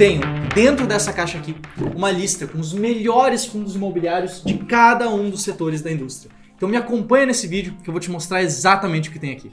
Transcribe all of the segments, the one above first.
tenho dentro dessa caixa aqui uma lista com os melhores fundos imobiliários de cada um dos setores da indústria. Então me acompanha nesse vídeo que eu vou te mostrar exatamente o que tem aqui.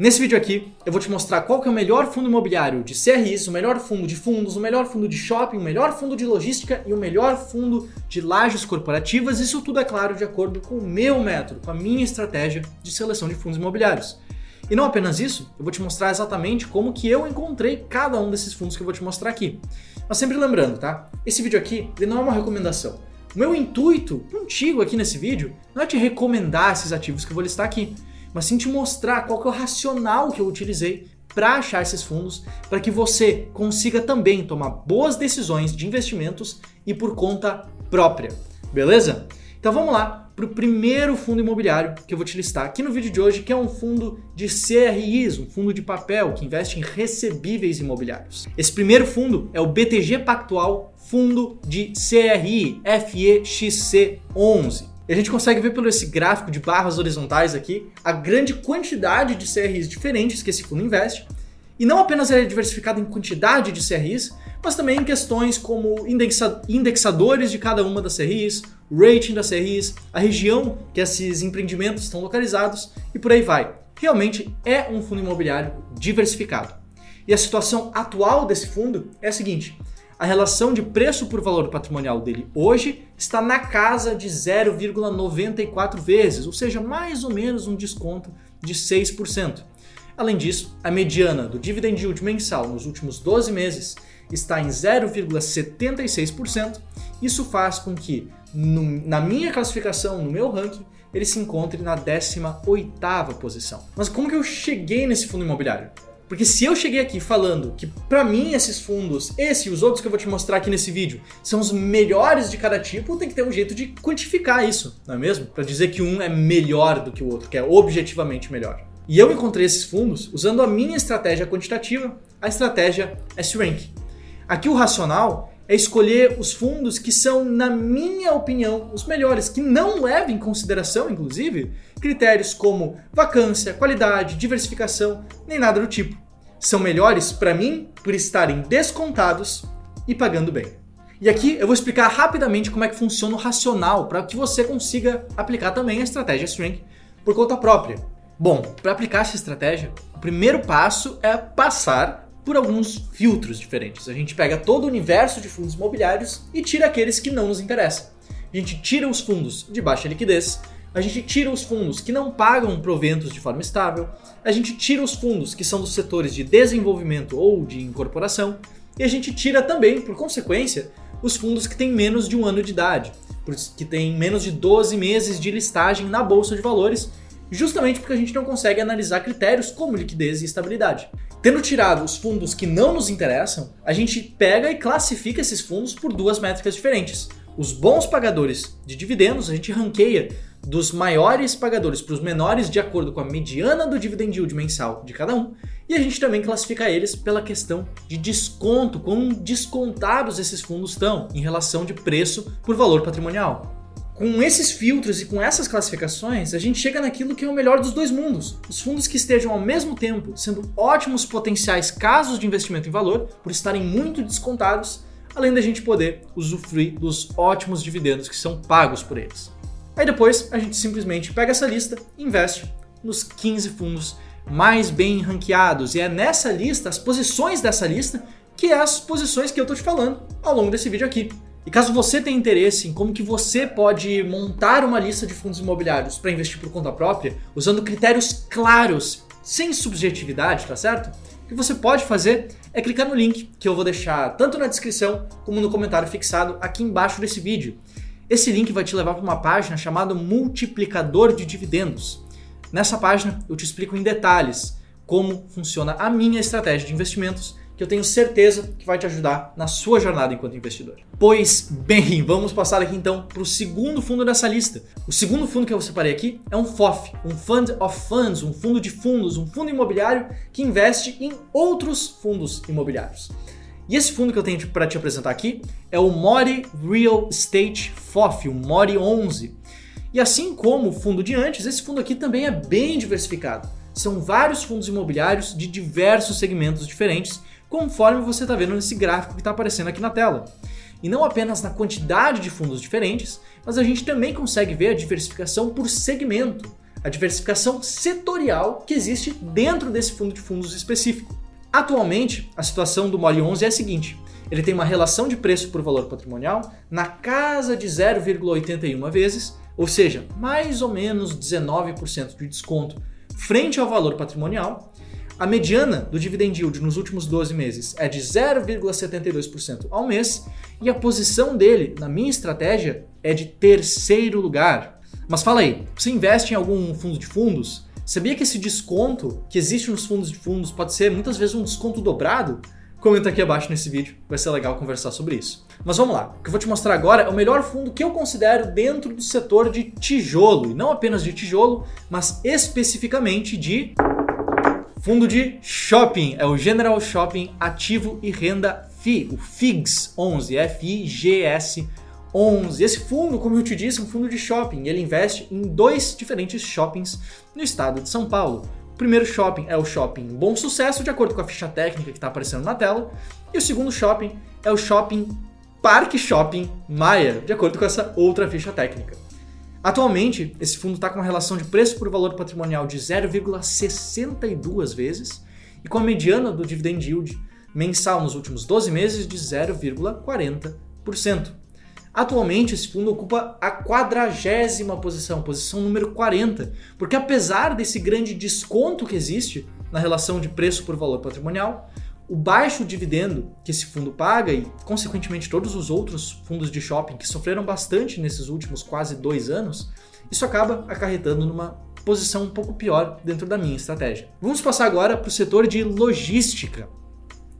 Nesse vídeo aqui, eu vou te mostrar qual que é o melhor fundo imobiliário de CRIs, o melhor fundo de fundos, o melhor fundo de shopping, o melhor fundo de logística e o melhor fundo de lajes corporativas. Isso tudo é claro de acordo com o meu método, com a minha estratégia de seleção de fundos imobiliários. E não apenas isso, eu vou te mostrar exatamente como que eu encontrei cada um desses fundos que eu vou te mostrar aqui. Mas sempre lembrando, tá? Esse vídeo aqui, ele não é uma recomendação. O meu intuito contigo aqui nesse vídeo não é te recomendar esses ativos que eu vou listar aqui mas sim te mostrar qual que é o racional que eu utilizei para achar esses fundos, para que você consiga também tomar boas decisões de investimentos e por conta própria. Beleza? Então vamos lá para o primeiro fundo imobiliário que eu vou te listar aqui no vídeo de hoje, que é um fundo de CRIs, um fundo de papel que investe em recebíveis imobiliários. Esse primeiro fundo é o BTG Pactual Fundo de CRI FEXC11. E a gente consegue ver pelo esse gráfico de barras horizontais aqui a grande quantidade de CRIs diferentes que esse fundo investe. E não apenas é diversificado em quantidade de CRIs, mas também em questões como indexa indexadores de cada uma das CRIs, rating das CRIs, a região que esses empreendimentos estão localizados e por aí vai. Realmente é um fundo imobiliário diversificado. E a situação atual desse fundo é a seguinte: a relação de preço por valor patrimonial dele hoje está na casa de 0,94 vezes, ou seja, mais ou menos um desconto de 6%. Além disso, a mediana do dividend yield mensal nos últimos 12 meses está em 0,76%. Isso faz com que, no, na minha classificação, no meu ranking, ele se encontre na 18ª posição. Mas como que eu cheguei nesse fundo imobiliário? Porque se eu cheguei aqui falando que para mim esses fundos, esse e os outros que eu vou te mostrar aqui nesse vídeo, são os melhores de cada tipo, tem que ter um jeito de quantificar isso, não é mesmo? Para dizer que um é melhor do que o outro, que é objetivamente melhor. E eu encontrei esses fundos usando a minha estratégia quantitativa, a estratégia S-Rank. Aqui o racional é escolher os fundos que são, na minha opinião, os melhores, que não levam em consideração, inclusive, critérios como vacância, qualidade, diversificação, nem nada do tipo. São melhores para mim por estarem descontados e pagando bem. E aqui eu vou explicar rapidamente como é que funciona o racional para que você consiga aplicar também a estratégia Strength por conta própria. Bom, para aplicar essa estratégia, o primeiro passo é passar por alguns filtros diferentes. A gente pega todo o universo de fundos imobiliários e tira aqueles que não nos interessam. A gente tira os fundos de baixa liquidez, a gente tira os fundos que não pagam proventos de forma estável, a gente tira os fundos que são dos setores de desenvolvimento ou de incorporação, e a gente tira também, por consequência, os fundos que têm menos de um ano de idade, que têm menos de 12 meses de listagem na bolsa de valores, justamente porque a gente não consegue analisar critérios como liquidez e estabilidade. Tendo tirado os fundos que não nos interessam, a gente pega e classifica esses fundos por duas métricas diferentes. Os bons pagadores de dividendos, a gente ranqueia dos maiores pagadores para os menores de acordo com a mediana do dividend yield mensal de cada um, e a gente também classifica eles pela questão de desconto, quão descontados esses fundos estão em relação de preço por valor patrimonial. Com esses filtros e com essas classificações, a gente chega naquilo que é o melhor dos dois mundos. Os fundos que estejam ao mesmo tempo sendo ótimos potenciais casos de investimento em valor, por estarem muito descontados, além da gente poder usufruir dos ótimos dividendos que são pagos por eles. Aí depois a gente simplesmente pega essa lista e investe nos 15 fundos mais bem ranqueados. E é nessa lista, as posições dessa lista, que é as posições que eu estou te falando ao longo desse vídeo aqui. E caso você tenha interesse em como que você pode montar uma lista de fundos imobiliários para investir por conta própria, usando critérios claros, sem subjetividade, tá certo? O que você pode fazer é clicar no link que eu vou deixar tanto na descrição como no comentário fixado aqui embaixo desse vídeo. Esse link vai te levar para uma página chamada Multiplicador de Dividendos. Nessa página eu te explico em detalhes como funciona a minha estratégia de investimentos que eu tenho certeza que vai te ajudar na sua jornada enquanto investidor. Pois bem, vamos passar aqui então para o segundo fundo dessa lista. O segundo fundo que eu separei aqui é um FOF, um Fund of Funds, um fundo de fundos, um fundo imobiliário que investe em outros fundos imobiliários. E esse fundo que eu tenho para te apresentar aqui é o Mori Real Estate FOF, o Mori 11. E assim como o fundo de antes, esse fundo aqui também é bem diversificado. São vários fundos imobiliários de diversos segmentos diferentes, conforme você está vendo nesse gráfico que está aparecendo aqui na tela. E não apenas na quantidade de fundos diferentes, mas a gente também consegue ver a diversificação por segmento, a diversificação setorial que existe dentro desse fundo de fundos específico. Atualmente, a situação do Moli 11 é a seguinte: ele tem uma relação de preço por valor patrimonial na casa de 0,81 vezes, ou seja, mais ou menos 19% de desconto frente ao valor patrimonial. A mediana do dividend yield nos últimos 12 meses é de 0,72% ao mês e a posição dele na minha estratégia é de terceiro lugar. Mas fala aí, você investe em algum fundo de fundos? Sabia que esse desconto que existe nos fundos de fundos pode ser muitas vezes um desconto dobrado? Comenta aqui abaixo nesse vídeo, vai ser legal conversar sobre isso. Mas vamos lá, o que eu vou te mostrar agora é o melhor fundo que eu considero dentro do setor de tijolo, e não apenas de tijolo, mas especificamente de fundo de shopping, é o General Shopping Ativo e Renda FI, o FIGS 11, F-I-G-S 11. Esse fundo, como eu te disse, é um fundo de shopping, ele investe em dois diferentes shoppings no estado de São Paulo primeiro shopping é o shopping Bom Sucesso, de acordo com a ficha técnica que está aparecendo na tela. E o segundo shopping é o shopping Parque Shopping Maia, de acordo com essa outra ficha técnica. Atualmente, esse fundo está com uma relação de preço por valor patrimonial de 0,62 vezes e com a mediana do dividend yield mensal nos últimos 12 meses de 0,40%. Atualmente, esse fundo ocupa a quadragésima posição, posição número 40, porque apesar desse grande desconto que existe na relação de preço por valor patrimonial, o baixo dividendo que esse fundo paga e, consequentemente, todos os outros fundos de shopping que sofreram bastante nesses últimos quase dois anos, isso acaba acarretando numa posição um pouco pior dentro da minha estratégia. Vamos passar agora para o setor de logística.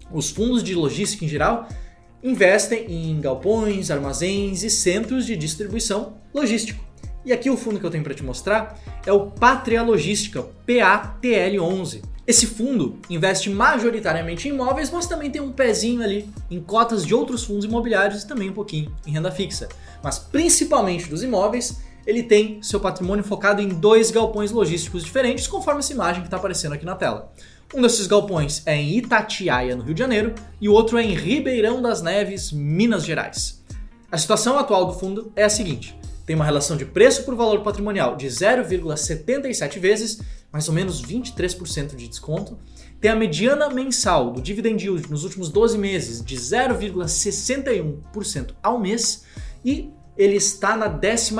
Os fundos de logística em geral investem em galpões, armazéns e centros de distribuição logístico. E aqui o fundo que eu tenho para te mostrar é o Patria Logística, PATL11. Esse fundo investe majoritariamente em imóveis, mas também tem um pezinho ali em cotas de outros fundos imobiliários e também um pouquinho em renda fixa. Mas principalmente dos imóveis, ele tem seu patrimônio focado em dois galpões logísticos diferentes, conforme essa imagem que está aparecendo aqui na tela. Um desses galpões é em Itatiaia, no Rio de Janeiro, e o outro é em Ribeirão das Neves, Minas Gerais. A situação atual do fundo é a seguinte: tem uma relação de preço por valor patrimonial de 0,77 vezes, mais ou menos 23% de desconto. Tem a mediana mensal do dividend yield nos últimos 12 meses de 0,61% ao mês e ele está na 12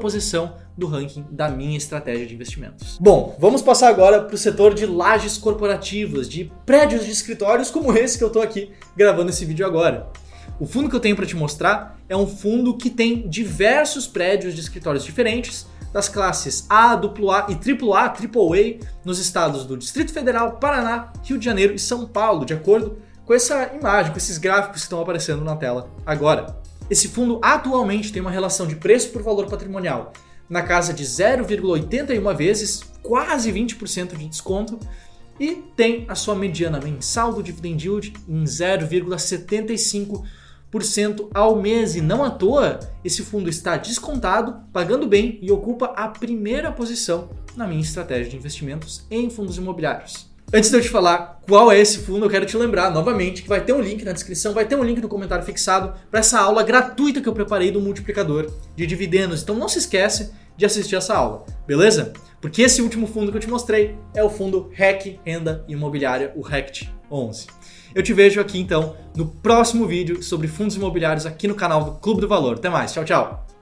posição do ranking da minha estratégia de investimentos. Bom, vamos passar agora para o setor de lajes corporativas, de prédios de escritórios como esse que eu estou aqui gravando esse vídeo agora. O fundo que eu tenho para te mostrar é um fundo que tem diversos prédios de escritórios diferentes, das classes A, AA e AAA, AAA, nos estados do Distrito Federal, Paraná, Rio de Janeiro e São Paulo, de acordo com essa imagem, com esses gráficos que estão aparecendo na tela agora. Esse fundo atualmente tem uma relação de preço por valor patrimonial na casa de 0,81 vezes, quase 20% de desconto, e tem a sua mediana mensal do dividend yield em 0,75% ao mês. E não à toa, esse fundo está descontado, pagando bem e ocupa a primeira posição na minha estratégia de investimentos em fundos imobiliários. Antes de eu te falar qual é esse fundo, eu quero te lembrar novamente que vai ter um link na descrição, vai ter um link no comentário fixado para essa aula gratuita que eu preparei do multiplicador de dividendos. Então não se esquece de assistir essa aula, beleza? Porque esse último fundo que eu te mostrei é o fundo REC Renda Imobiliária, o RECT 11. Eu te vejo aqui então no próximo vídeo sobre fundos imobiliários aqui no canal do Clube do Valor. Até mais, tchau, tchau!